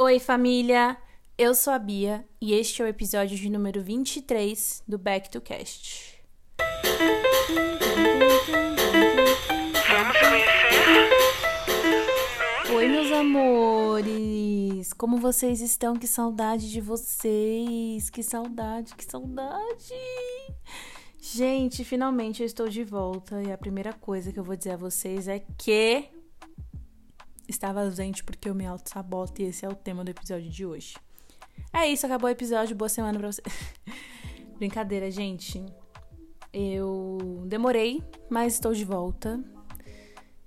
Oi, família! Eu sou a Bia e este é o episódio de número 23 do Back to Cast. Vamos conhecer? Oi, meus amores! Como vocês estão? Que saudade de vocês! Que saudade, que saudade! Gente, finalmente eu estou de volta e a primeira coisa que eu vou dizer a vocês é que estava ausente porque eu me auto-saboto e esse é o tema do episódio de hoje. É isso, acabou o episódio. Boa semana pra você. Brincadeira, gente. Eu demorei, mas estou de volta.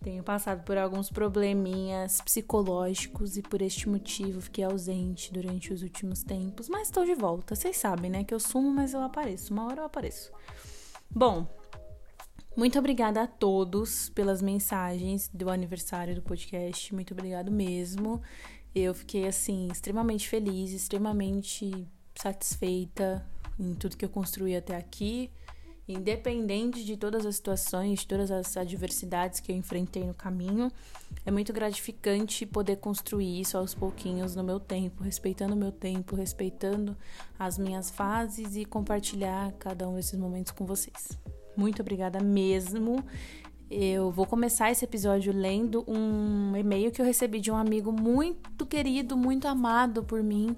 Tenho passado por alguns probleminhas psicológicos e por este motivo fiquei ausente durante os últimos tempos. Mas estou de volta. Vocês sabem, né? Que eu sumo, mas eu apareço. Uma hora eu apareço. Bom, muito obrigada a todos pelas mensagens do aniversário do podcast. Muito obrigado mesmo. Eu fiquei assim extremamente feliz, extremamente satisfeita em tudo que eu construí até aqui, independente de todas as situações, de todas as adversidades que eu enfrentei no caminho. É muito gratificante poder construir isso aos pouquinhos no meu tempo, respeitando o meu tempo, respeitando as minhas fases e compartilhar cada um desses momentos com vocês. Muito obrigada mesmo. Eu vou começar esse episódio lendo um e-mail que eu recebi de um amigo muito querido, muito amado por mim.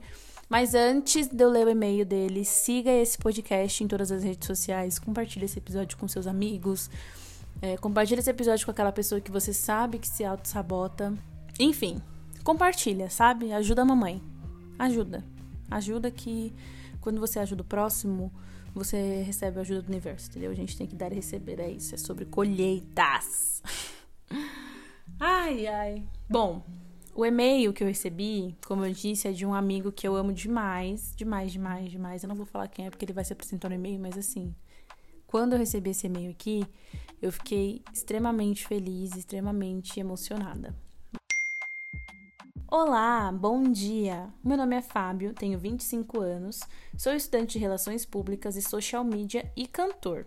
Mas antes de eu ler o e-mail dele, siga esse podcast em todas as redes sociais, compartilhe esse episódio com seus amigos, é, compartilhe esse episódio com aquela pessoa que você sabe que se auto-sabota. Enfim, compartilha, sabe? Ajuda a mamãe. Ajuda. Ajuda que quando você ajuda o próximo, você recebe a ajuda do universo, entendeu? A gente tem que dar e receber, é isso, é sobre colheitas. ai, ai. Bom, o e-mail que eu recebi, como eu disse, é de um amigo que eu amo demais, demais, demais, demais. Eu não vou falar quem é porque ele vai se apresentar no e-mail, mas assim, quando eu recebi esse e-mail aqui, eu fiquei extremamente feliz, extremamente emocionada. Olá, bom dia! Meu nome é Fábio, tenho 25 anos, sou estudante de Relações Públicas e Social Media e cantor.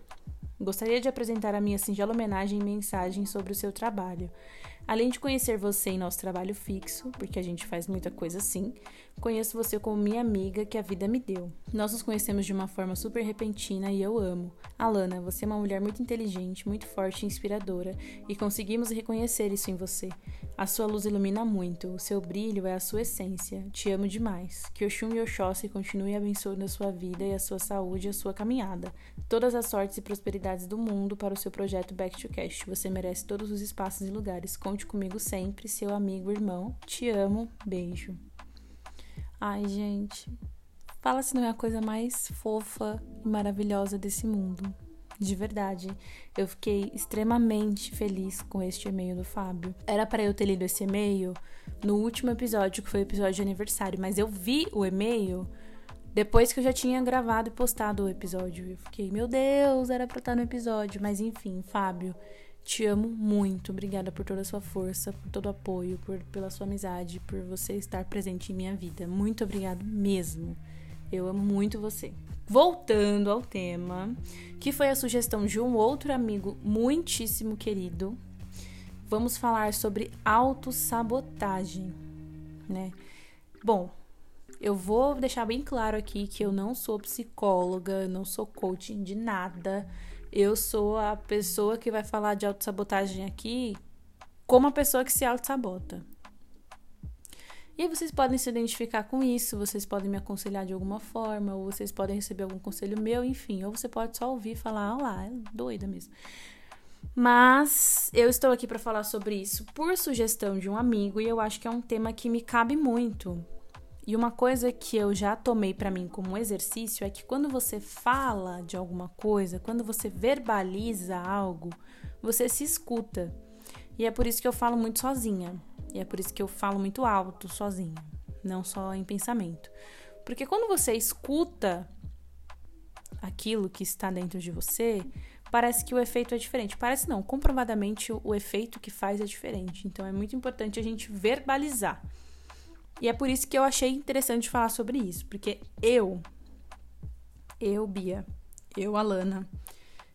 Gostaria de apresentar a minha singela homenagem e mensagem sobre o seu trabalho. Além de conhecer você em nosso trabalho fixo, porque a gente faz muita coisa assim, conheço você como minha amiga que a vida me deu. Nós nos conhecemos de uma forma super repentina e eu amo. Alana, você é uma mulher muito inteligente, muito forte e inspiradora, e conseguimos reconhecer isso em você. A sua luz ilumina muito, o seu brilho é a sua essência. Te amo demais. Que Oxum e Oxóssi continue abençoando a sua vida e a sua saúde e a sua caminhada. Todas as sortes e prosperidades do mundo para o seu projeto Back to Cast. Você merece todos os espaços e lugares. Conte comigo sempre, seu amigo, irmão. Te amo. Beijo. Ai, gente. Fala se não é a coisa mais fofa e maravilhosa desse mundo. De verdade, eu fiquei extremamente feliz com este e-mail do Fábio. Era para eu ter lido esse e-mail no último episódio, que foi o episódio de aniversário, mas eu vi o e-mail depois que eu já tinha gravado e postado o episódio. Eu fiquei, meu Deus, era pra estar no episódio. Mas enfim, Fábio, te amo muito. Obrigada por toda a sua força, por todo o apoio, por, pela sua amizade, por você estar presente em minha vida. Muito obrigado mesmo. Eu amo muito você. Voltando ao tema, que foi a sugestão de um outro amigo muitíssimo querido, vamos falar sobre autossabotagem, né? Bom, eu vou deixar bem claro aqui que eu não sou psicóloga, não sou coaching de nada eu sou a pessoa que vai falar de autossabotagem aqui como a pessoa que se autossabota. E vocês podem se identificar com isso, vocês podem me aconselhar de alguma forma, ou vocês podem receber algum conselho meu, enfim, ou você pode só ouvir e falar, ah lá, é doida mesmo. Mas eu estou aqui para falar sobre isso por sugestão de um amigo e eu acho que é um tema que me cabe muito, e uma coisa que eu já tomei para mim como um exercício é que quando você fala de alguma coisa, quando você verbaliza algo, você se escuta. E é por isso que eu falo muito sozinha. E é por isso que eu falo muito alto sozinha, não só em pensamento. Porque quando você escuta aquilo que está dentro de você, parece que o efeito é diferente. Parece não, comprovadamente o, o efeito que faz é diferente. Então é muito importante a gente verbalizar. E é por isso que eu achei interessante falar sobre isso, porque eu, eu, Bia, eu, Alana,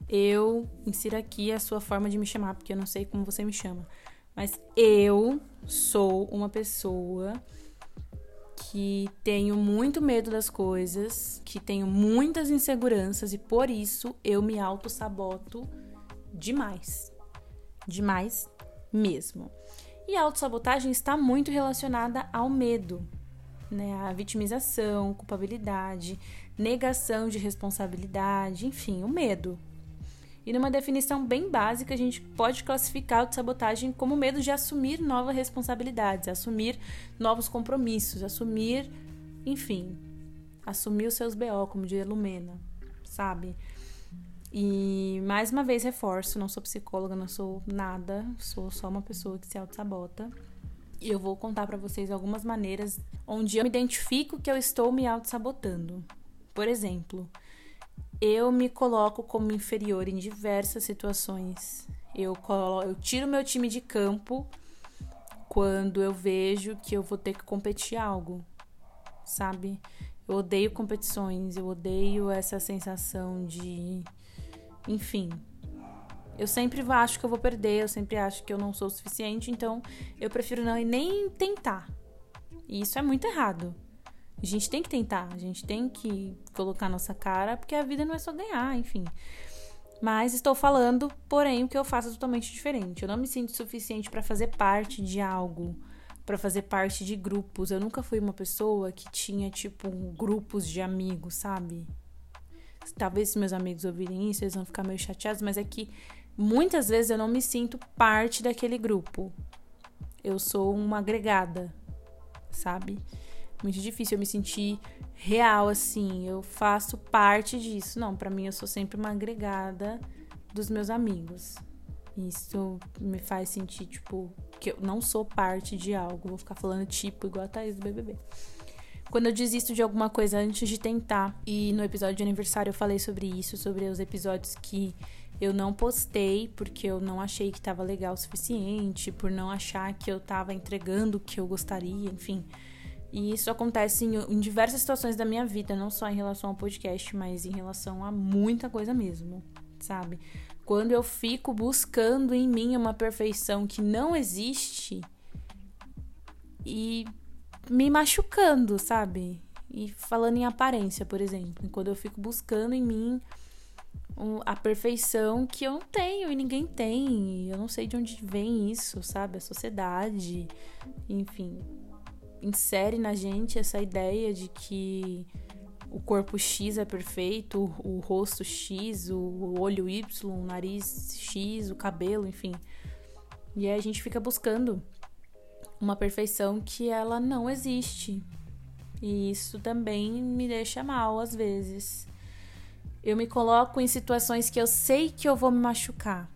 eu, insira aqui a sua forma de me chamar, porque eu não sei como você me chama, mas eu sou uma pessoa que tenho muito medo das coisas, que tenho muitas inseguranças e por isso eu me auto-saboto demais. Demais mesmo. E a autossabotagem está muito relacionada ao medo, né? A vitimização, culpabilidade, negação de responsabilidade, enfim, o medo. E numa definição bem básica, a gente pode classificar a autossabotagem como medo de assumir novas responsabilidades, assumir novos compromissos, assumir, enfim, assumir os seus BO, como diria Lumena, sabe? E mais uma vez reforço, não sou psicóloga, não sou nada, sou só uma pessoa que se auto-sabota. E eu vou contar para vocês algumas maneiras onde eu me identifico que eu estou me auto-sabotando. Por exemplo, eu me coloco como inferior em diversas situações. Eu, colo eu tiro meu time de campo quando eu vejo que eu vou ter que competir algo, sabe? Eu odeio competições, eu odeio essa sensação de enfim, eu sempre acho que eu vou perder, eu sempre acho que eu não sou o suficiente, então eu prefiro não nem tentar. E isso é muito errado. A gente tem que tentar, a gente tem que colocar nossa cara, porque a vida não é só ganhar, enfim. Mas estou falando, porém, o que eu faço é totalmente diferente. Eu não me sinto suficiente para fazer parte de algo, para fazer parte de grupos. Eu nunca fui uma pessoa que tinha, tipo, grupos de amigos, sabe? Talvez se meus amigos ouvirem isso, eles vão ficar meio chateados, mas é que muitas vezes eu não me sinto parte daquele grupo. Eu sou uma agregada, sabe? Muito difícil eu me sentir real assim, eu faço parte disso. Não, para mim eu sou sempre uma agregada dos meus amigos. Isso me faz sentir, tipo, que eu não sou parte de algo. Vou ficar falando tipo igual a Thaís do BBB quando eu desisto de alguma coisa antes de tentar. E no episódio de aniversário eu falei sobre isso, sobre os episódios que eu não postei porque eu não achei que estava legal o suficiente, por não achar que eu estava entregando o que eu gostaria, enfim. E isso acontece em, em, diversas situações da minha vida, não só em relação ao podcast, mas em relação a muita coisa mesmo, sabe? Quando eu fico buscando em mim uma perfeição que não existe e me machucando, sabe? E falando em aparência, por exemplo, quando eu fico buscando em mim a perfeição que eu não tenho e ninguém tem, eu não sei de onde vem isso, sabe? A sociedade, enfim, insere na gente essa ideia de que o corpo X é perfeito, o, rosto X, o olho Y, o nariz X, o cabelo, enfim. E aí a gente fica buscando uma perfeição que ela não existe. E isso também me deixa mal às vezes. Eu me coloco em situações que eu sei que eu vou me machucar.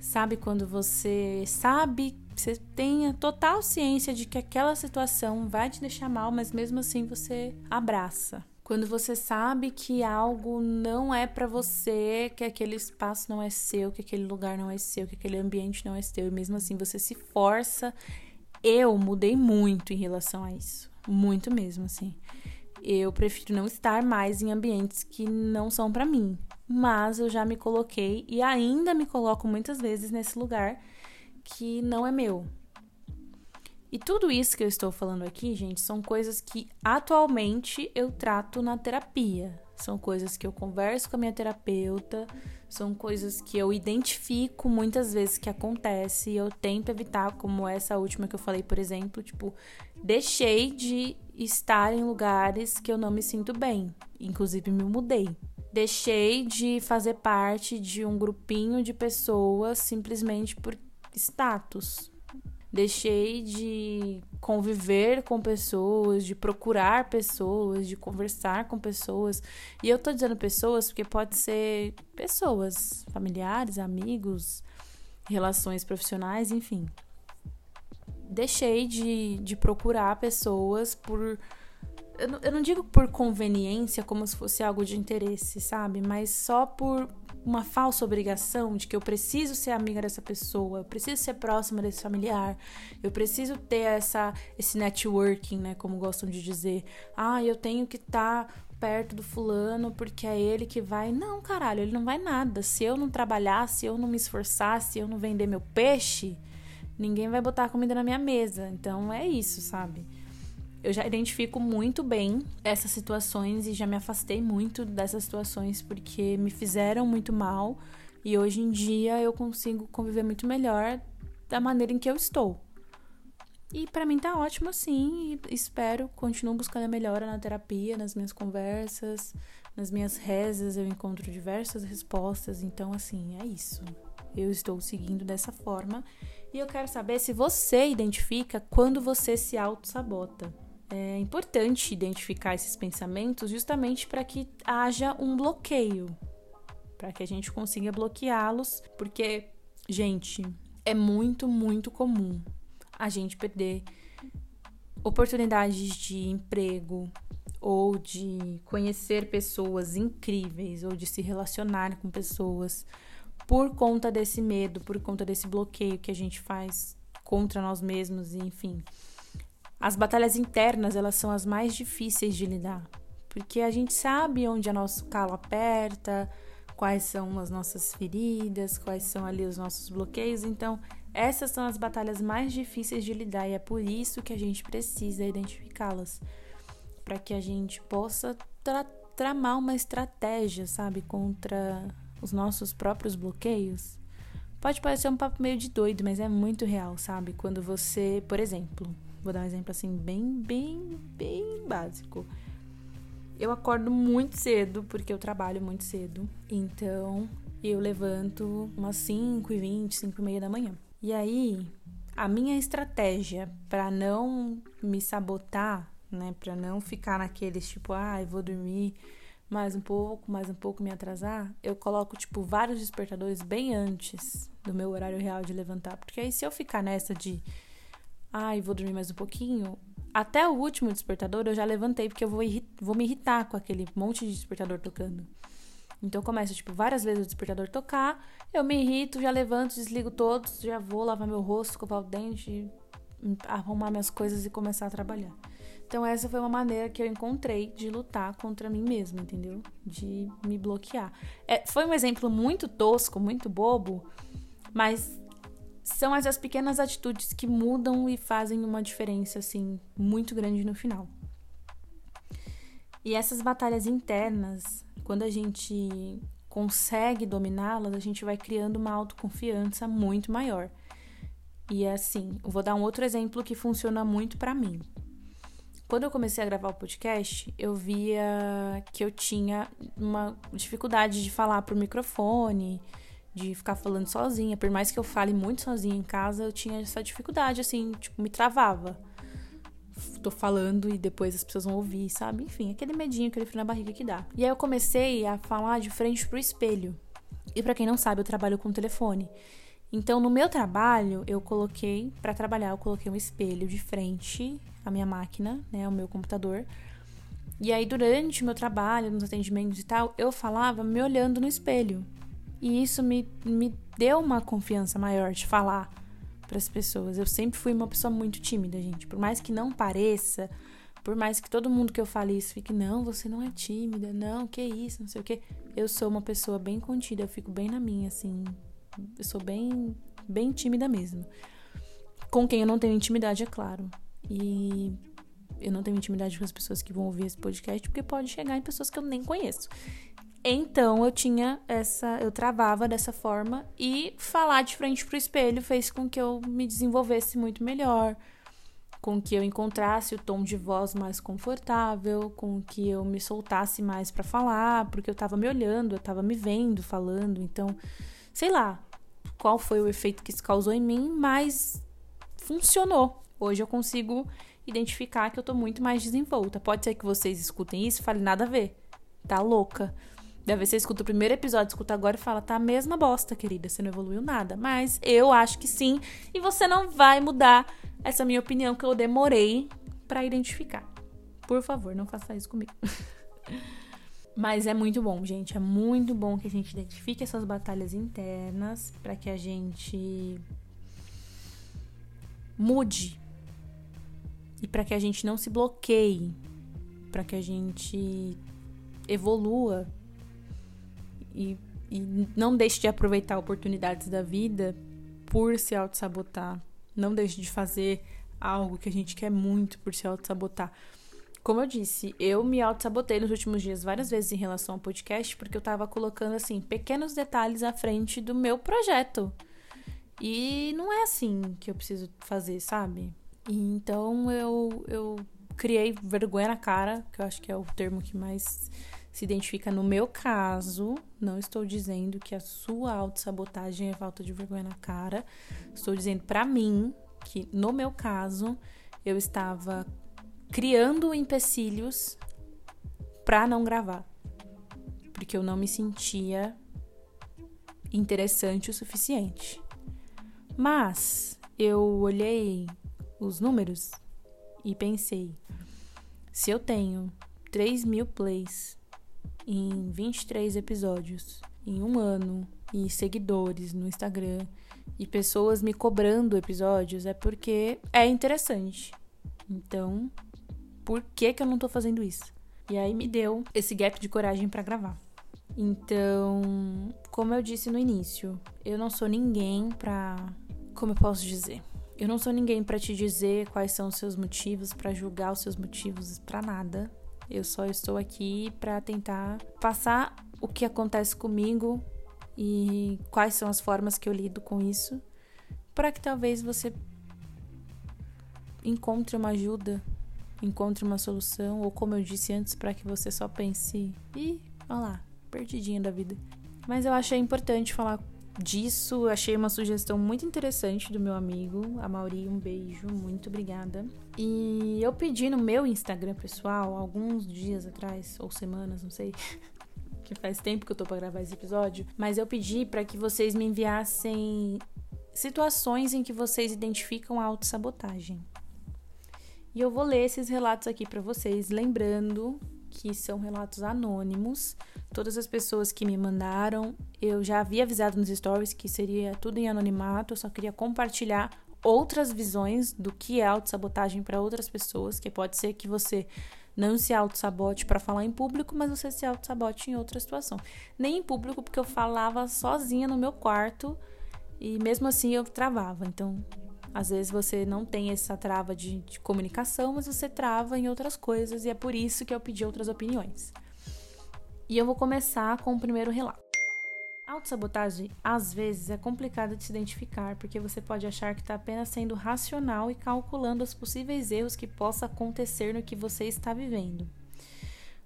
Sabe quando você sabe, você tem a total ciência de que aquela situação vai te deixar mal, mas mesmo assim você abraça. Quando você sabe que algo não é para você, que aquele espaço não é seu, que aquele lugar não é seu, que aquele ambiente não é seu, e mesmo assim você se força. Eu mudei muito em relação a isso, muito mesmo assim. Eu prefiro não estar mais em ambientes que não são para mim, mas eu já me coloquei e ainda me coloco muitas vezes nesse lugar que não é meu, e tudo isso que eu estou falando aqui, gente, são coisas que atualmente eu trato na terapia. São coisas que eu converso com a minha terapeuta, são coisas que eu identifico muitas vezes que acontece e eu tento evitar, como essa última que eu falei, por exemplo, tipo, deixei de estar em lugares que eu não me sinto bem, inclusive me mudei. Deixei de fazer parte de um grupinho de pessoas simplesmente por status, deixei de conviver com pessoas, de procurar pessoas, de conversar com pessoas. E eu tô dizendo pessoas porque pode ser pessoas, familiares, amigos, relações profissionais, enfim. Deixei de, de procurar pessoas por. Eu não, eu não digo por conveniência, como se fosse algo de interesse, sabe? Mas só por uma falsa obrigação de que eu preciso ser amiga dessa pessoa, eu preciso ser próxima desse familiar, eu preciso ter essa esse networking, né, como gostam de dizer. Ah, eu tenho que estar tá perto do fulano porque é ele que vai. Não, caralho, ele não vai nada. Se eu não trabalhar, se eu não me esforçar, se eu não vender meu peixe, ninguém vai botar comida na minha mesa. Então é isso, sabe? Eu já identifico muito bem essas situações e já me afastei muito dessas situações porque me fizeram muito mal e hoje em dia eu consigo conviver muito melhor da maneira em que eu estou. E para mim tá ótimo assim, e espero, continuo buscando a melhora na terapia, nas minhas conversas, nas minhas rezas, eu encontro diversas respostas, então assim, é isso. Eu estou seguindo dessa forma e eu quero saber se você identifica quando você se auto-sabota. É importante identificar esses pensamentos justamente para que haja um bloqueio, para que a gente consiga bloqueá-los, porque, gente, é muito, muito comum a gente perder oportunidades de emprego ou de conhecer pessoas incríveis ou de se relacionar com pessoas por conta desse medo, por conta desse bloqueio que a gente faz contra nós mesmos, enfim. As batalhas internas, elas são as mais difíceis de lidar, porque a gente sabe onde a nosso calo aperta, quais são as nossas feridas, quais são ali os nossos bloqueios, então essas são as batalhas mais difíceis de lidar e é por isso que a gente precisa identificá-las, para que a gente possa tra tramar uma estratégia, sabe, contra os nossos próprios bloqueios. Pode parecer um papo meio de doido, mas é muito real, sabe? Quando você, por exemplo, vou dar um exemplo assim bem, bem, bem básico. Eu acordo muito cedo, porque eu trabalho muito cedo. Então, eu levanto umas 5 e 20, 5 e meia da manhã. E aí, a minha estratégia para não me sabotar, né, para não ficar naqueles tipo, ah, eu vou dormir mais um pouco, mais um pouco, me atrasar, eu coloco tipo vários despertadores bem antes do meu horário real de levantar, porque aí se eu ficar nessa de, eu vou dormir mais um pouquinho, até o último despertador eu já levantei porque eu vou, vou me irritar com aquele monte de despertador tocando. Então começa, tipo, várias vezes o despertador tocar, eu me irrito, já levanto, desligo todos, já vou lavar meu rosto, escovar o dente, arrumar minhas coisas e começar a trabalhar. Então essa foi uma maneira que eu encontrei de lutar contra mim mesma, entendeu? De me bloquear. É, foi um exemplo muito tosco, muito bobo, mas são essas pequenas atitudes que mudam e fazem uma diferença assim muito grande no final. E essas batalhas internas quando a gente consegue dominá-las, a gente vai criando uma autoconfiança muito maior. E assim, eu vou dar um outro exemplo que funciona muito para mim. Quando eu comecei a gravar o podcast, eu via que eu tinha uma dificuldade de falar pro microfone, de ficar falando sozinha. Por mais que eu fale muito sozinha em casa, eu tinha essa dificuldade, assim, tipo, me travava tô falando e depois as pessoas vão ouvir, sabe? Enfim, aquele medinho, aquele frio na barriga que dá. E aí eu comecei a falar de frente pro espelho. E para quem não sabe, eu trabalho com telefone. Então, no meu trabalho, eu coloquei, para trabalhar, eu coloquei um espelho de frente à minha máquina, né, ao meu computador. E aí, durante o meu trabalho, nos atendimentos e tal, eu falava me olhando no espelho. E isso me, me deu uma confiança maior de falar para as pessoas. Eu sempre fui uma pessoa muito tímida, gente. Por mais que não pareça, por mais que todo mundo que eu fale isso fique, não, você não é tímida, não, que isso, não sei o que. Eu sou uma pessoa bem contida, eu fico bem na minha, assim. Eu sou bem, bem tímida mesmo. Com quem eu não tenho intimidade, é claro. E eu não tenho intimidade com as pessoas que vão ouvir esse podcast, porque pode chegar em pessoas que eu nem conheço. Então eu tinha essa, eu travava dessa forma e falar de frente pro espelho fez com que eu me desenvolvesse muito melhor, com que eu encontrasse o tom de voz mais confortável, com que eu me soltasse mais para falar, porque eu tava me olhando, eu tava me vendo falando, então, sei lá, qual foi o efeito que isso causou em mim, mas funcionou. Hoje eu consigo identificar que eu tô muito mais desenvolta. Pode ser que vocês escutem isso e falem nada a ver. Tá louca. Deve ser escuta o primeiro episódio, escuta agora e fala, tá a mesma bosta, querida, você não evoluiu nada. Mas eu acho que sim, e você não vai mudar essa minha opinião que eu demorei para identificar. Por favor, não faça isso comigo. Mas é muito bom, gente. É muito bom que a gente identifique essas batalhas internas para que a gente mude e para que a gente não se bloqueie, para que a gente evolua e, e não deixe de aproveitar oportunidades da vida por se auto-sabotar. Não deixe de fazer algo que a gente quer muito por se auto-sabotar. Como eu disse, eu me auto-sabotei nos últimos dias várias vezes em relação ao podcast, porque eu tava colocando, assim, pequenos detalhes à frente do meu projeto. E não é assim que eu preciso fazer, sabe? Então eu, eu criei vergonha na cara, que eu acho que é o termo que mais se identifica no meu caso. Não estou dizendo que a sua autossabotagem é falta de vergonha na cara. Estou dizendo para mim que no meu caso eu estava criando empecilhos para não gravar. Porque eu não me sentia interessante o suficiente. Mas eu olhei os números e pensei: se eu tenho 3 mil plays em 23 episódios em um ano e seguidores no Instagram e pessoas me cobrando episódios, é porque é interessante. Então, por que, que eu não tô fazendo isso? E aí me deu esse gap de coragem para gravar. Então, como eu disse no início, eu não sou ninguém pra. Como eu posso dizer? Eu não sou ninguém para te dizer quais são os seus motivos, para julgar os seus motivos, para nada. Eu só estou aqui para tentar passar o que acontece comigo e quais são as formas que eu lido com isso, para que talvez você encontre uma ajuda, encontre uma solução, ou como eu disse antes, para que você só pense, ih, olha lá, perdidinha da vida. Mas eu achei importante falar disso, achei uma sugestão muito interessante do meu amigo, a Mauri, um beijo, muito obrigada. E eu pedi no meu Instagram pessoal, alguns dias atrás, ou semanas, não sei, que faz tempo que eu tô pra gravar esse episódio, mas eu pedi para que vocês me enviassem situações em que vocês identificam a autossabotagem. E eu vou ler esses relatos aqui para vocês, lembrando que são relatos anônimos. Todas as pessoas que me mandaram, eu já havia avisado nos stories que seria tudo em anonimato, eu só queria compartilhar outras visões do que é autossabotagem para outras pessoas, que pode ser que você não se auto-sabote para falar em público, mas você se auto-sabote em outra situação. Nem em público, porque eu falava sozinha no meu quarto e mesmo assim eu travava. Então, às vezes você não tem essa trava de, de comunicação, mas você trava em outras coisas e é por isso que eu pedi outras opiniões. E eu vou começar com o primeiro relato. Autossabotagem, às vezes, é complicada de se identificar, porque você pode achar que está apenas sendo racional e calculando os possíveis erros que possa acontecer no que você está vivendo.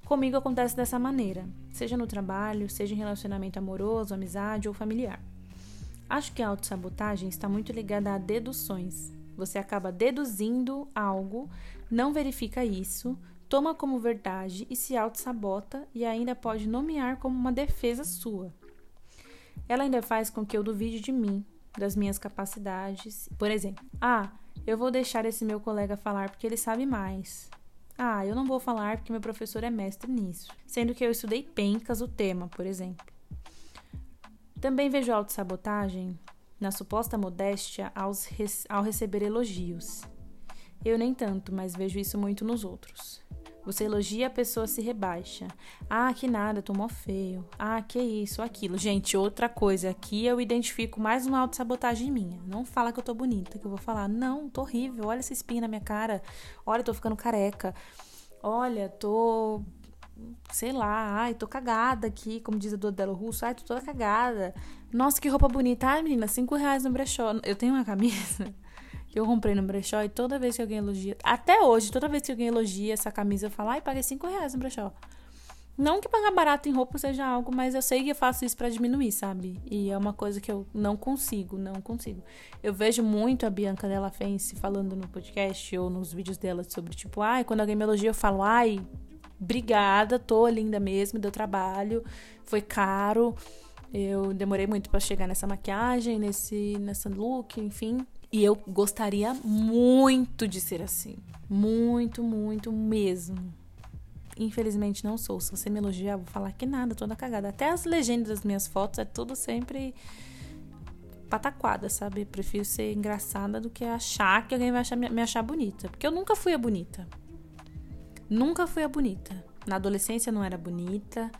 Comigo acontece dessa maneira, seja no trabalho, seja em relacionamento amoroso, amizade ou familiar. Acho que a autossabotagem está muito ligada a deduções. Você acaba deduzindo algo, não verifica isso, toma como verdade e se auto-sabota e ainda pode nomear como uma defesa sua. Ela ainda faz com que eu duvide de mim, das minhas capacidades. Por exemplo, ah, eu vou deixar esse meu colega falar porque ele sabe mais. Ah, eu não vou falar porque meu professor é mestre nisso, sendo que eu estudei pencas o tema, por exemplo. Também vejo autossabotagem na suposta modéstia aos, ao receber elogios. Eu nem tanto, mas vejo isso muito nos outros. Você elogia, a pessoa se rebaixa. Ah, que nada, tô mó feio. Ah, que isso, aquilo. Gente, outra coisa, aqui eu identifico mais uma autossabotagem minha. Não fala que eu tô bonita, que eu vou falar, não, tô horrível, olha essa espinha na minha cara. Olha, tô ficando careca. Olha, tô sei lá, ai, tô cagada aqui, como diz a do Delo Russo, ai, tô toda cagada. Nossa, que roupa bonita. Ai, menina, cinco reais no brechó. Eu tenho uma camisa que eu comprei no brechó e toda vez que alguém elogia, até hoje, toda vez que alguém elogia essa camisa, eu falo, ai, paguei cinco reais no brechó. Não que pagar barato em roupa seja algo, mas eu sei que eu faço isso para diminuir, sabe? E é uma coisa que eu não consigo, não consigo. Eu vejo muito a Bianca Della Fence falando no podcast ou nos vídeos dela sobre, tipo, ai, quando alguém me elogia, eu falo, ai, obrigada, tô linda mesmo, deu trabalho, foi caro. Eu demorei muito para chegar nessa maquiagem, nesse nessa look, enfim. E eu gostaria muito de ser assim. Muito, muito mesmo. Infelizmente não sou. Se você me elogiar, vou falar que nada, toda cagada. Até as legendas das minhas fotos é tudo sempre pataquada, sabe? Prefiro ser engraçada do que achar que alguém vai achar, me achar bonita. Porque eu nunca fui a bonita. Nunca fui a bonita. Na adolescência não era bonita.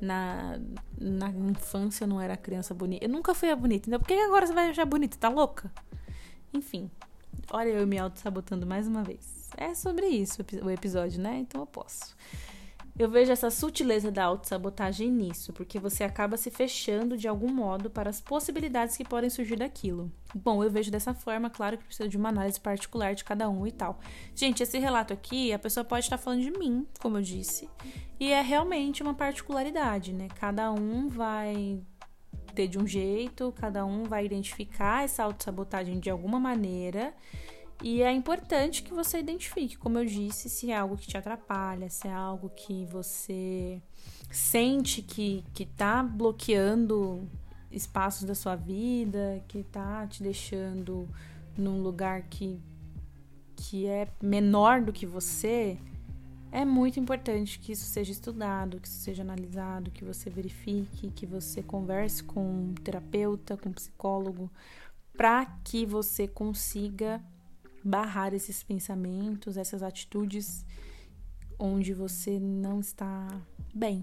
Na, na infância não era criança bonita. Eu nunca fui a bonita. Então por que agora você vai achar bonita? Tá louca? Enfim. Olha eu me auto-sabotando mais uma vez. É sobre isso o episódio, né? Então eu posso. Eu vejo essa sutileza da autossabotagem nisso, porque você acaba se fechando de algum modo para as possibilidades que podem surgir daquilo. Bom, eu vejo dessa forma, claro que precisa de uma análise particular de cada um e tal. Gente, esse relato aqui, a pessoa pode estar falando de mim, como eu disse, e é realmente uma particularidade, né? Cada um vai ter de um jeito, cada um vai identificar essa autossabotagem de alguma maneira e é importante que você identifique, como eu disse, se é algo que te atrapalha, se é algo que você sente que, que tá bloqueando espaços da sua vida, que tá te deixando num lugar que, que é menor do que você, é muito importante que isso seja estudado, que isso seja analisado, que você verifique, que você converse com um terapeuta, com um psicólogo, para que você consiga barrar esses pensamentos, essas atitudes onde você não está bem,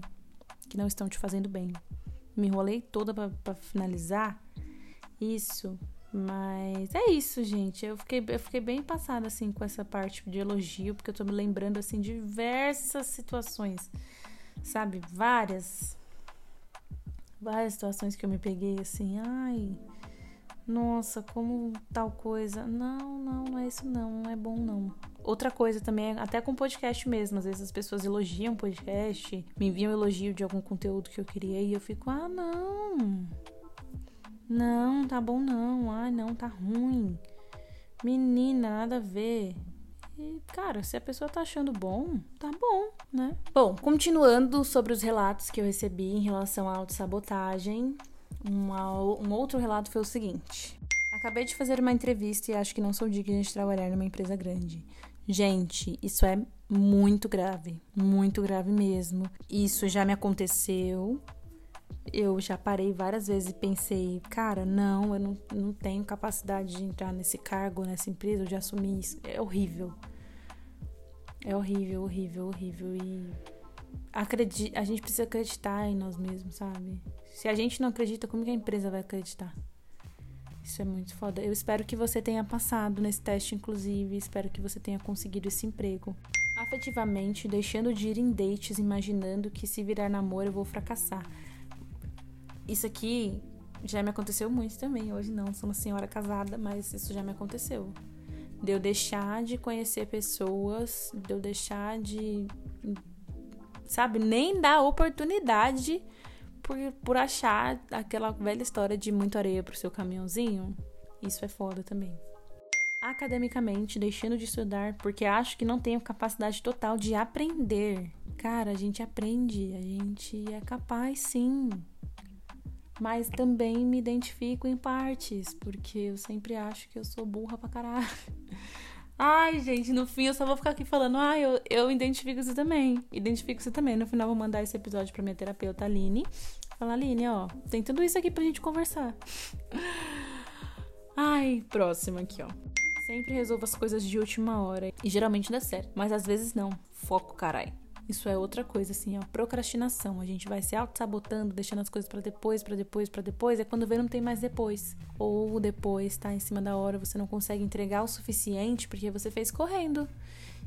que não estão te fazendo bem. Me enrolei toda para finalizar isso, mas é isso, gente. Eu fiquei, eu fiquei bem passada assim com essa parte de elogio, porque eu tô me lembrando assim de diversas situações, sabe? Várias várias situações que eu me peguei assim, ai, nossa, como tal coisa. Não, não, não é isso não, não é bom não. Outra coisa também, até com podcast mesmo, às vezes as pessoas elogiam podcast, me enviam elogio de algum conteúdo que eu queria e eu fico, ah, não. Não, tá bom não. Ai, não, tá ruim. Menina, nada a ver. E, cara, se a pessoa tá achando bom, tá bom, né? Bom, continuando sobre os relatos que eu recebi em relação à autossabotagem, uma, um outro relato foi o seguinte: Acabei de fazer uma entrevista e acho que não sou digna de trabalhar numa empresa grande. Gente, isso é muito grave, muito grave mesmo. Isso já me aconteceu. Eu já parei várias vezes e pensei, cara, não, eu não, não tenho capacidade de entrar nesse cargo, nessa empresa, de assumir isso. É horrível. É horrível, horrível, horrível. E acredita, a gente precisa acreditar em nós mesmos, sabe? Se a gente não acredita, como que a empresa vai acreditar? Isso é muito foda. Eu espero que você tenha passado nesse teste, inclusive. Espero que você tenha conseguido esse emprego. Afetivamente, deixando de ir em dates, imaginando que se virar namoro eu vou fracassar. Isso aqui já me aconteceu muito também. Hoje não, sou uma senhora casada, mas isso já me aconteceu. De eu deixar de conhecer pessoas, de eu deixar de sabe? Nem dá oportunidade por, por achar aquela velha história de muito areia pro seu caminhãozinho. Isso é foda também. Academicamente, deixando de estudar porque acho que não tenho capacidade total de aprender. Cara, a gente aprende, a gente é capaz sim. Mas também me identifico em partes, porque eu sempre acho que eu sou burra pra caralho. Ai, gente, no fim eu só vou ficar aqui falando, ah, eu, eu identifico isso também. Identifico isso também. No final vou mandar esse episódio pra minha terapeuta Aline. Falar, Aline, ó, tem tudo isso aqui pra gente conversar. Ai, próximo aqui, ó. Sempre resolvo as coisas de última hora. E geralmente dá certo. Mas às vezes não. Foco, carai. Isso é outra coisa, assim, ó. Procrastinação. A gente vai se auto-sabotando, deixando as coisas para depois, para depois, para depois. É quando vê, não tem mais depois. Ou depois tá em cima da hora, você não consegue entregar o suficiente porque você fez correndo.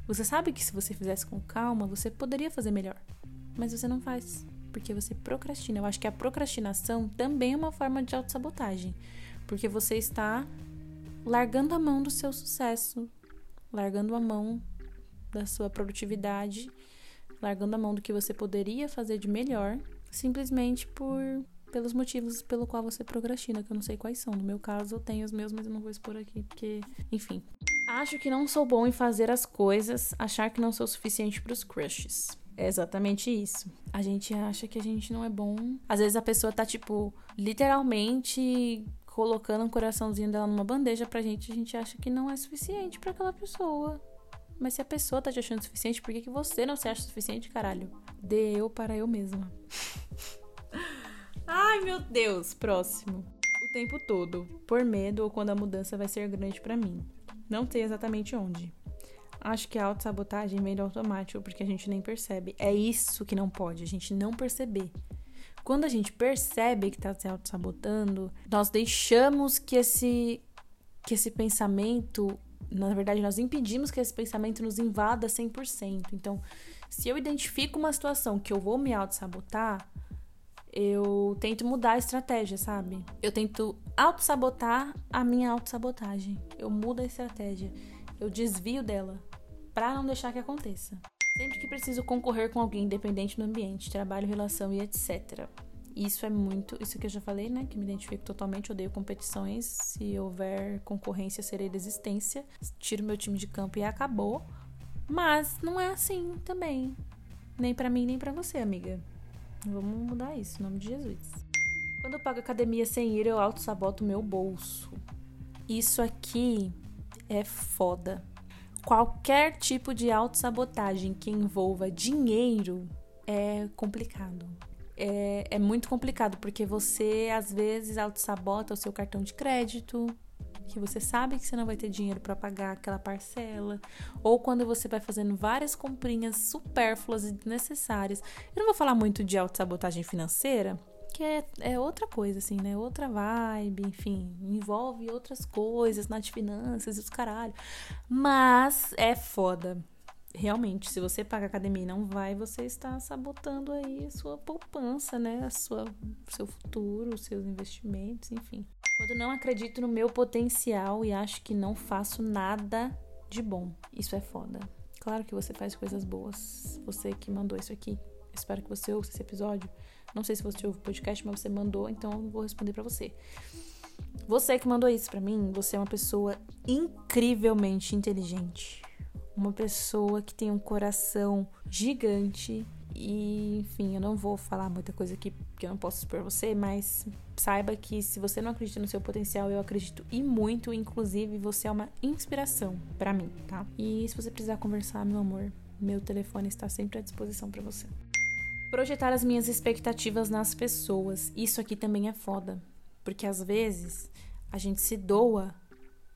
Você sabe que se você fizesse com calma, você poderia fazer melhor. Mas você não faz. Porque você procrastina. Eu acho que a procrastinação também é uma forma de autossabotagem. Porque você está largando a mão do seu sucesso, largando a mão da sua produtividade largando a mão do que você poderia fazer de melhor, simplesmente por pelos motivos pelo qual você procrastina, que eu não sei quais são. No meu caso, eu tenho os meus, mas eu não vou expor aqui, porque, enfim. Acho que não sou bom em fazer as coisas, achar que não sou suficiente para os crushes. É exatamente isso. A gente acha que a gente não é bom. Às vezes a pessoa tá, tipo, literalmente colocando um coraçãozinho dela numa bandeja pra gente, a gente acha que não é suficiente para aquela pessoa. Mas se a pessoa tá te achando suficiente, por que, que você não se acha suficiente, caralho? Dê eu para eu mesma. Ai, meu Deus. Próximo. O tempo todo. Por medo ou quando a mudança vai ser grande para mim. Não sei exatamente onde. Acho que a autossabotagem vem do automático, porque a gente nem percebe. É isso que não pode, a gente não perceber. Quando a gente percebe que tá se auto-sabotando, nós deixamos que esse, que esse pensamento na verdade, nós impedimos que esse pensamento nos invada 100%. Então, se eu identifico uma situação que eu vou me auto-sabotar, eu tento mudar a estratégia, sabe? Eu tento auto-sabotar a minha auto-sabotagem. Eu mudo a estratégia. Eu desvio dela para não deixar que aconteça. Sempre que preciso concorrer com alguém independente do ambiente, trabalho, relação e etc. Isso é muito, isso que eu já falei, né? Que me identifico totalmente, odeio competições. Se houver concorrência, serei desistência. Tiro meu time de campo e acabou. Mas não é assim também. Nem para mim, nem para você, amiga. Vamos mudar isso, em nome de Jesus. Quando eu pago academia sem ir, eu auto-saboto meu bolso. Isso aqui é foda. Qualquer tipo de autossabotagem que envolva dinheiro é complicado é, é muito complicado, porque você às vezes auto-sabota o seu cartão de crédito, que você sabe que você não vai ter dinheiro para pagar aquela parcela, ou quando você vai fazendo várias comprinhas supérfluas e desnecessárias. Eu não vou falar muito de autossabotagem financeira, que é, é outra coisa, assim, né? Outra vibe, enfim, envolve outras coisas nas finanças e os caralho. Mas é foda realmente, se você paga academia e não vai, você está sabotando aí a sua poupança, né? A sua, seu futuro, seus investimentos, enfim. Quando não acredito no meu potencial e acho que não faço nada de bom, isso é foda. Claro que você faz coisas boas. Você que mandou isso aqui. Espero que você ouça esse episódio. Não sei se você ouve o podcast, mas você mandou, então eu vou responder para você. Você que mandou isso para mim, você é uma pessoa incrivelmente inteligente uma pessoa que tem um coração gigante. E, enfim, eu não vou falar muita coisa aqui que eu não posso expor você, mas saiba que se você não acredita no seu potencial, eu acredito e muito, inclusive você é uma inspiração para mim, tá? E se você precisar conversar, meu amor, meu telefone está sempre à disposição para você. Projetar as minhas expectativas nas pessoas. Isso aqui também é foda, porque às vezes a gente se doa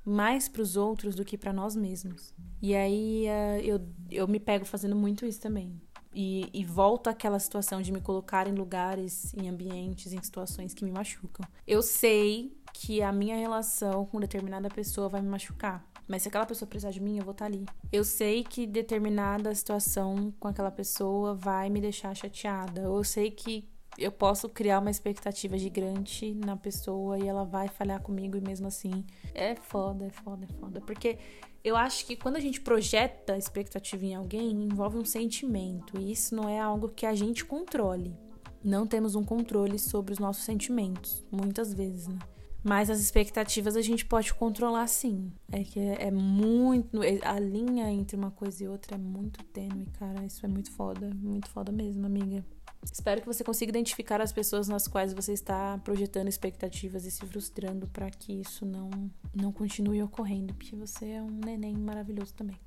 mais para os outros do que para nós mesmos. E aí uh, eu, eu me pego fazendo muito isso também. E, e volto àquela situação de me colocar em lugares, em ambientes, em situações que me machucam. Eu sei que a minha relação com determinada pessoa vai me machucar. Mas se aquela pessoa precisar de mim, eu vou estar tá ali. Eu sei que determinada situação com aquela pessoa vai me deixar chateada. Eu sei que eu posso criar uma expectativa gigante na pessoa e ela vai falhar comigo e mesmo assim é foda, é foda, é foda. Porque eu acho que quando a gente projeta expectativa em alguém, envolve um sentimento e isso não é algo que a gente controle. Não temos um controle sobre os nossos sentimentos, muitas vezes, né? Mas as expectativas a gente pode controlar sim. É que é, é muito. A linha entre uma coisa e outra é muito tênue, cara. Isso é muito foda. Muito foda mesmo, amiga. Espero que você consiga identificar as pessoas nas quais você está projetando expectativas e se frustrando para que isso não, não continue ocorrendo, porque você é um neném maravilhoso também.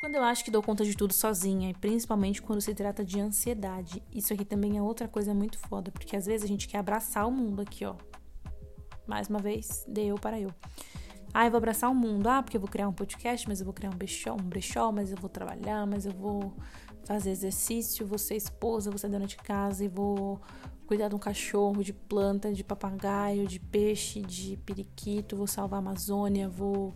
Quando eu acho que dou conta de tudo sozinha, e principalmente quando se trata de ansiedade, isso aqui também é outra coisa muito foda, porque às vezes a gente quer abraçar o mundo aqui, ó. Mais uma vez, de eu para eu. Ah, eu vou abraçar o mundo. Ah, porque eu vou criar um podcast, mas eu vou criar um brechó, um brechó, mas eu vou trabalhar, mas eu vou fazer exercício, vou ser esposa, vou ser dona de casa e vou cuidar de um cachorro, de planta, de papagaio, de peixe, de periquito, vou salvar a Amazônia, vou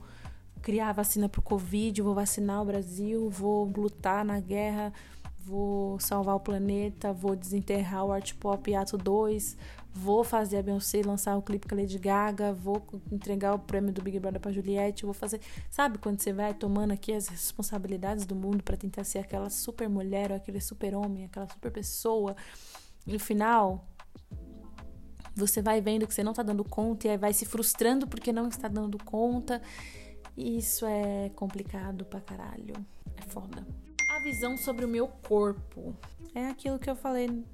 criar vacina para o Covid, vou vacinar o Brasil, vou lutar na guerra, vou salvar o planeta, vou desenterrar o Art Pop Ato 2, vou fazer a Beyoncé lançar o clipe com a Lady Gaga, vou entregar o prêmio do Big Brother para Juliette, vou fazer, sabe quando você vai tomando aqui as responsabilidades do mundo para tentar ser aquela super mulher ou aquele super homem, aquela super pessoa, e no final você vai vendo que você não tá dando conta e aí vai se frustrando porque não está dando conta. Isso é complicado pra caralho. É foda. A visão sobre o meu corpo. É aquilo que eu falei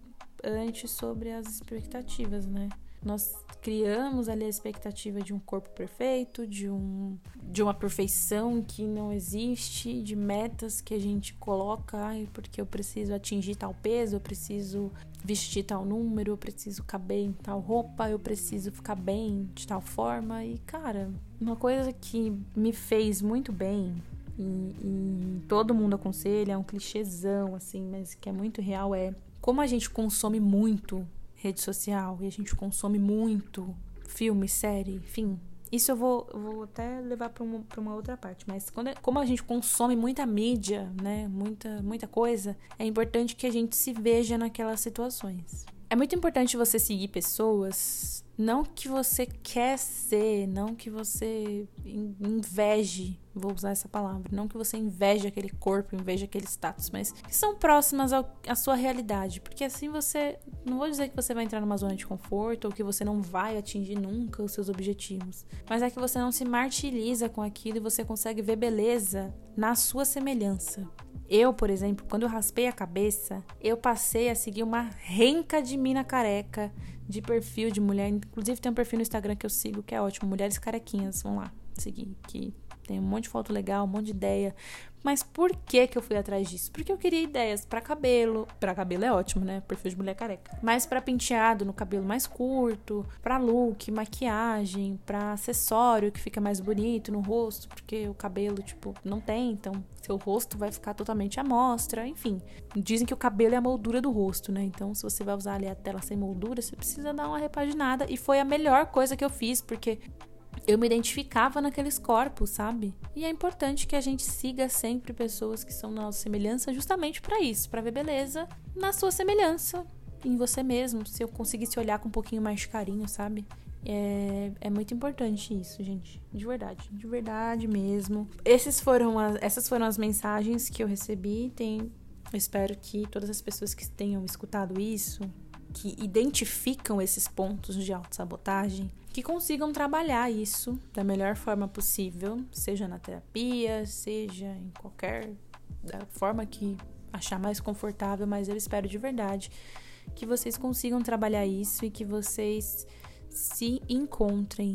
antes sobre as expectativas, né? Nós criamos ali a expectativa de um corpo perfeito, de, um, de uma perfeição que não existe, de metas que a gente coloca, porque eu preciso atingir tal peso, eu preciso vestir tal número, eu preciso caber em tal roupa, eu preciso ficar bem de tal forma. E, cara, uma coisa que me fez muito bem e, e todo mundo aconselha, é um clichêzão, assim, mas que é muito real, é como a gente consome muito rede social e a gente consome muito filme, série, enfim, Isso eu vou, vou até levar para uma, uma outra parte, mas quando, como a gente consome muita mídia, né, muita, muita coisa, é importante que a gente se veja naquelas situações. É muito importante você seguir pessoas não que você quer ser, não que você inveje, vou usar essa palavra, não que você inveje aquele corpo, inveje aquele status, mas que são próximas ao, à sua realidade, porque assim você, não vou dizer que você vai entrar numa zona de conforto ou que você não vai atingir nunca os seus objetivos, mas é que você não se martiriza com aquilo e você consegue ver beleza na sua semelhança. Eu, por exemplo, quando eu raspei a cabeça, eu passei a seguir uma renca de mina careca de perfil de mulher. Inclusive tem um perfil no Instagram que eu sigo que é ótimo, Mulheres Carequinhas. Vão lá seguir, que tem um monte de foto legal, um monte de ideia. Mas por que que eu fui atrás disso? Porque eu queria ideias para cabelo. Para cabelo é ótimo, né? Perfil de mulher careca. Mas para penteado no cabelo mais curto, para look, maquiagem, para acessório que fica mais bonito no rosto, porque o cabelo tipo não tem, então seu rosto vai ficar totalmente à mostra, enfim. Dizem que o cabelo é a moldura do rosto, né? Então se você vai usar ali a tela sem moldura, você precisa dar uma repaginada e foi a melhor coisa que eu fiz, porque eu me identificava naqueles corpos, sabe? E é importante que a gente siga sempre pessoas que são da nossa semelhança justamente para isso, para ver beleza na sua semelhança, em você mesmo, se eu conseguisse olhar com um pouquinho mais de carinho, sabe? É, é muito importante isso, gente. De verdade. De verdade mesmo. Esses foram as, essas foram as mensagens que eu recebi. Tem, espero que todas as pessoas que tenham escutado isso, que identificam esses pontos de autossabotagem, que consigam trabalhar isso da melhor forma possível, seja na terapia, seja em qualquer forma que achar mais confortável, mas eu espero de verdade que vocês consigam trabalhar isso e que vocês se encontrem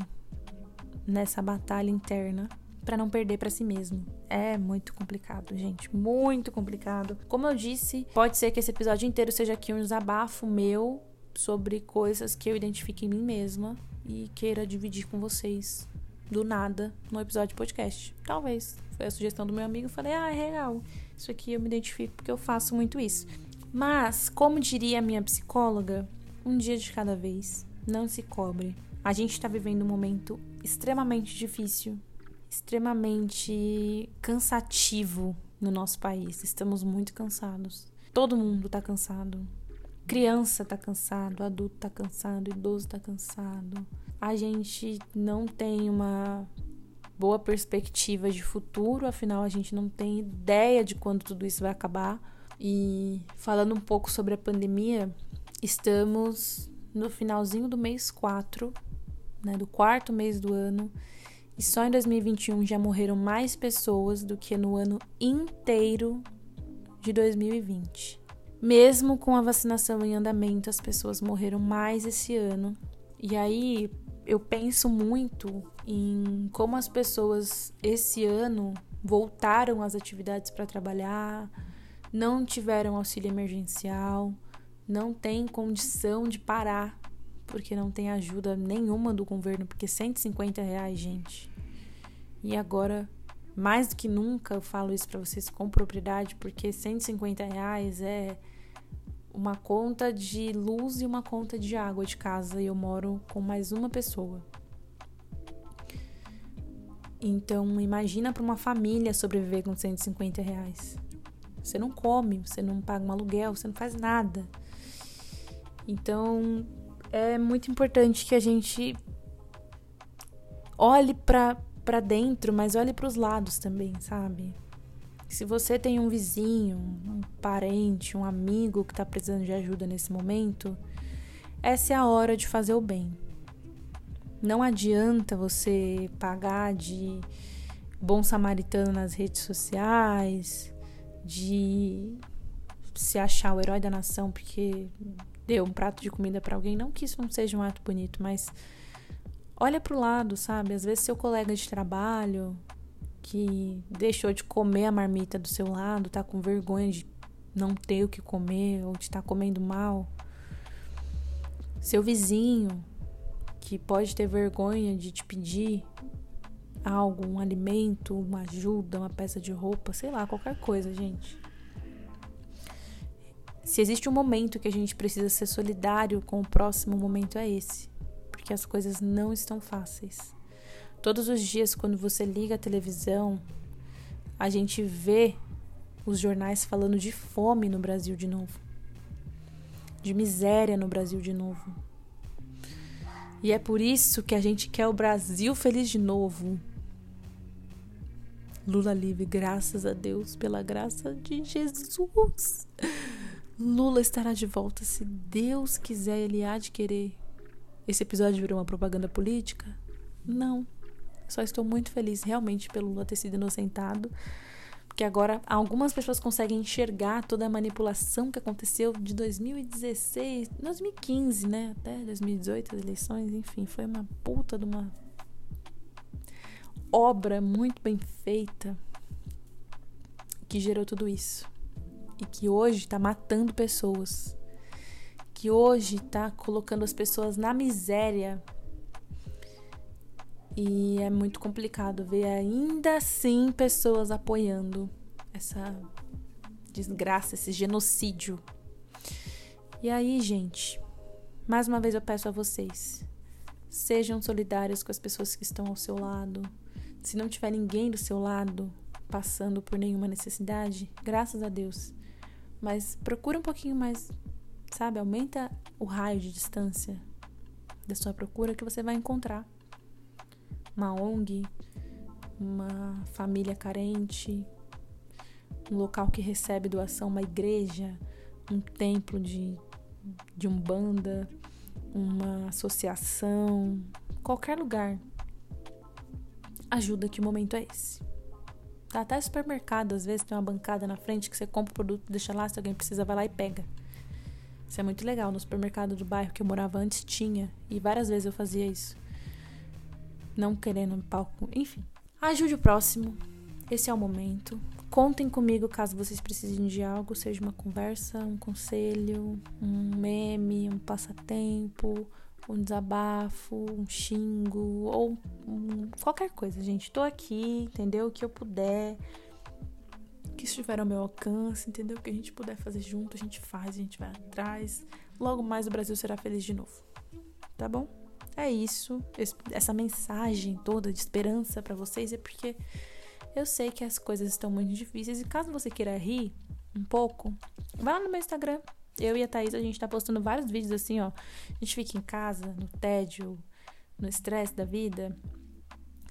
nessa batalha interna para não perder para si mesmo. É muito complicado, gente, muito complicado. Como eu disse, pode ser que esse episódio inteiro seja aqui um desabafo meu sobre coisas que eu identifico em mim mesma e queira dividir com vocês do nada no episódio podcast. Talvez. Foi a sugestão do meu amigo. Eu falei, ah, é real. Isso aqui eu me identifico porque eu faço muito isso. Mas, como diria a minha psicóloga, um dia de cada vez. Não se cobre. A gente está vivendo um momento extremamente difícil, extremamente cansativo no nosso país. Estamos muito cansados. Todo mundo está cansado. Criança tá cansado, adulto tá cansado, idoso tá cansado. A gente não tem uma boa perspectiva de futuro, afinal a gente não tem ideia de quando tudo isso vai acabar. E falando um pouco sobre a pandemia, estamos no finalzinho do mês 4, né, do quarto mês do ano, e só em 2021 já morreram mais pessoas do que no ano inteiro de 2020. Mesmo com a vacinação em andamento, as pessoas morreram mais esse ano. E aí eu penso muito em como as pessoas esse ano voltaram às atividades para trabalhar, não tiveram auxílio emergencial, não tem condição de parar, porque não tem ajuda nenhuma do governo, porque 150 reais, gente. E agora, mais do que nunca, eu falo isso para vocês com propriedade, porque 150 reais é uma conta de luz e uma conta de água de casa e eu moro com mais uma pessoa. Então, imagina para uma família sobreviver com 150 reais. Você não come, você não paga um aluguel, você não faz nada. Então, é muito importante que a gente olhe para dentro, mas olhe para os lados também, sabe? Se você tem um vizinho, um parente, um amigo que está precisando de ajuda nesse momento, essa é a hora de fazer o bem. Não adianta você pagar de bom samaritano nas redes sociais, de se achar o herói da nação porque deu um prato de comida para alguém. Não que isso não seja um ato bonito, mas olha pro lado, sabe? Às vezes seu colega de trabalho que deixou de comer a marmita do seu lado, tá com vergonha de não ter o que comer ou de estar tá comendo mal. Seu vizinho que pode ter vergonha de te pedir algo, um alimento, uma ajuda, uma peça de roupa, sei lá, qualquer coisa, gente. Se existe um momento que a gente precisa ser solidário com o próximo, o momento é esse. Porque as coisas não estão fáceis. Todos os dias, quando você liga a televisão, a gente vê os jornais falando de fome no Brasil de novo, de miséria no Brasil de novo. E é por isso que a gente quer o Brasil feliz de novo. Lula livre, graças a Deus, pela graça de Jesus. Lula estará de volta se Deus quiser, ele há de querer. Esse episódio virou uma propaganda política? Não. Só estou muito feliz realmente pelo Lula ter sido inocentado. Porque agora algumas pessoas conseguem enxergar toda a manipulação que aconteceu de 2016, 2015, né? Até 2018, as eleições, enfim, foi uma puta de uma obra muito bem feita que gerou tudo isso. E que hoje está matando pessoas. Que hoje está colocando as pessoas na miséria e é muito complicado ver ainda assim pessoas apoiando essa desgraça, esse genocídio. E aí, gente, mais uma vez eu peço a vocês: sejam solidários com as pessoas que estão ao seu lado. Se não tiver ninguém do seu lado passando por nenhuma necessidade, graças a Deus. Mas procura um pouquinho mais, sabe? Aumenta o raio de distância da sua procura que você vai encontrar uma ONG, uma família carente, um local que recebe doação, uma igreja, um templo de, de umbanda, uma associação, qualquer lugar. Ajuda que o momento é esse. Tá até supermercado, às vezes tem uma bancada na frente que você compra o produto, deixa lá, se alguém precisa, vai lá e pega. Isso é muito legal. No supermercado do bairro que eu morava antes tinha, e várias vezes eu fazia isso não querendo um palco, enfim. Ajude o próximo. Esse é o momento. Contem comigo caso vocês precisem de algo, seja uma conversa, um conselho, um meme, um passatempo, um desabafo, um xingo ou um, qualquer coisa, gente. Tô aqui, entendeu? O que eu puder, que estiver ao meu alcance, entendeu? O que a gente puder fazer junto, a gente faz, a gente vai atrás. Logo mais o Brasil será feliz de novo. Tá bom? É isso. Essa mensagem toda de esperança para vocês é porque eu sei que as coisas estão muito difíceis e caso você queira rir um pouco, vai lá no meu Instagram. Eu e a Thaís, a gente tá postando vários vídeos assim, ó. A gente fica em casa, no tédio, no estresse da vida.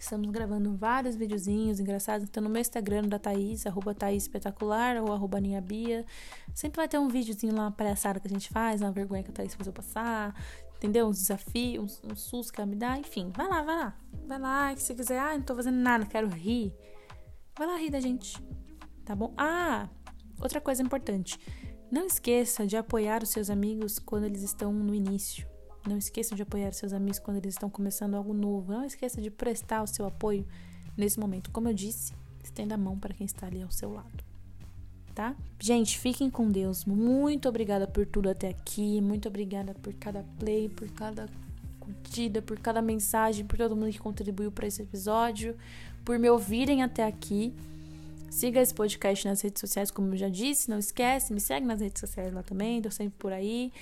Estamos gravando vários videozinhos engraçados. Então, no meu Instagram da Thaís, arroba Thaís Espetacular ou arroba Bia. Sempre vai ter um videozinho lá, uma palhaçada que a gente faz, uma vergonha que a Thaís fez eu passar entendeu? Uns desafios, um, um SUS que ela me dá, enfim. Vai lá, vai lá. Vai lá, que se quiser, ah, não tô fazendo nada, quero rir. Vai lá rir da gente, tá bom? Ah, outra coisa importante. Não esqueça de apoiar os seus amigos quando eles estão no início. Não esqueça de apoiar seus amigos quando eles estão começando algo novo. Não esqueça de prestar o seu apoio nesse momento. Como eu disse, estenda a mão para quem está ali ao seu lado tá? Gente, fiquem com Deus. Muito obrigada por tudo até aqui. Muito obrigada por cada play, por cada curtida, por cada mensagem, por todo mundo que contribuiu para esse episódio, por me ouvirem até aqui. Siga esse podcast nas redes sociais, como eu já disse. Não esquece, me segue nas redes sociais lá também, tô sempre por aí.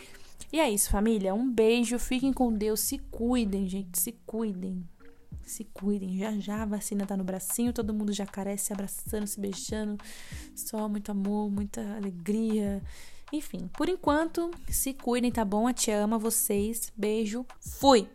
E é isso, família. Um beijo, fiquem com Deus, se cuidem, gente, se cuidem se cuidem. Já já a vacina tá no bracinho, todo mundo já carece se abraçando, se beijando. Só muito amor, muita alegria. Enfim, por enquanto, se cuidem, tá bom? A tia ama vocês. Beijo. Fui!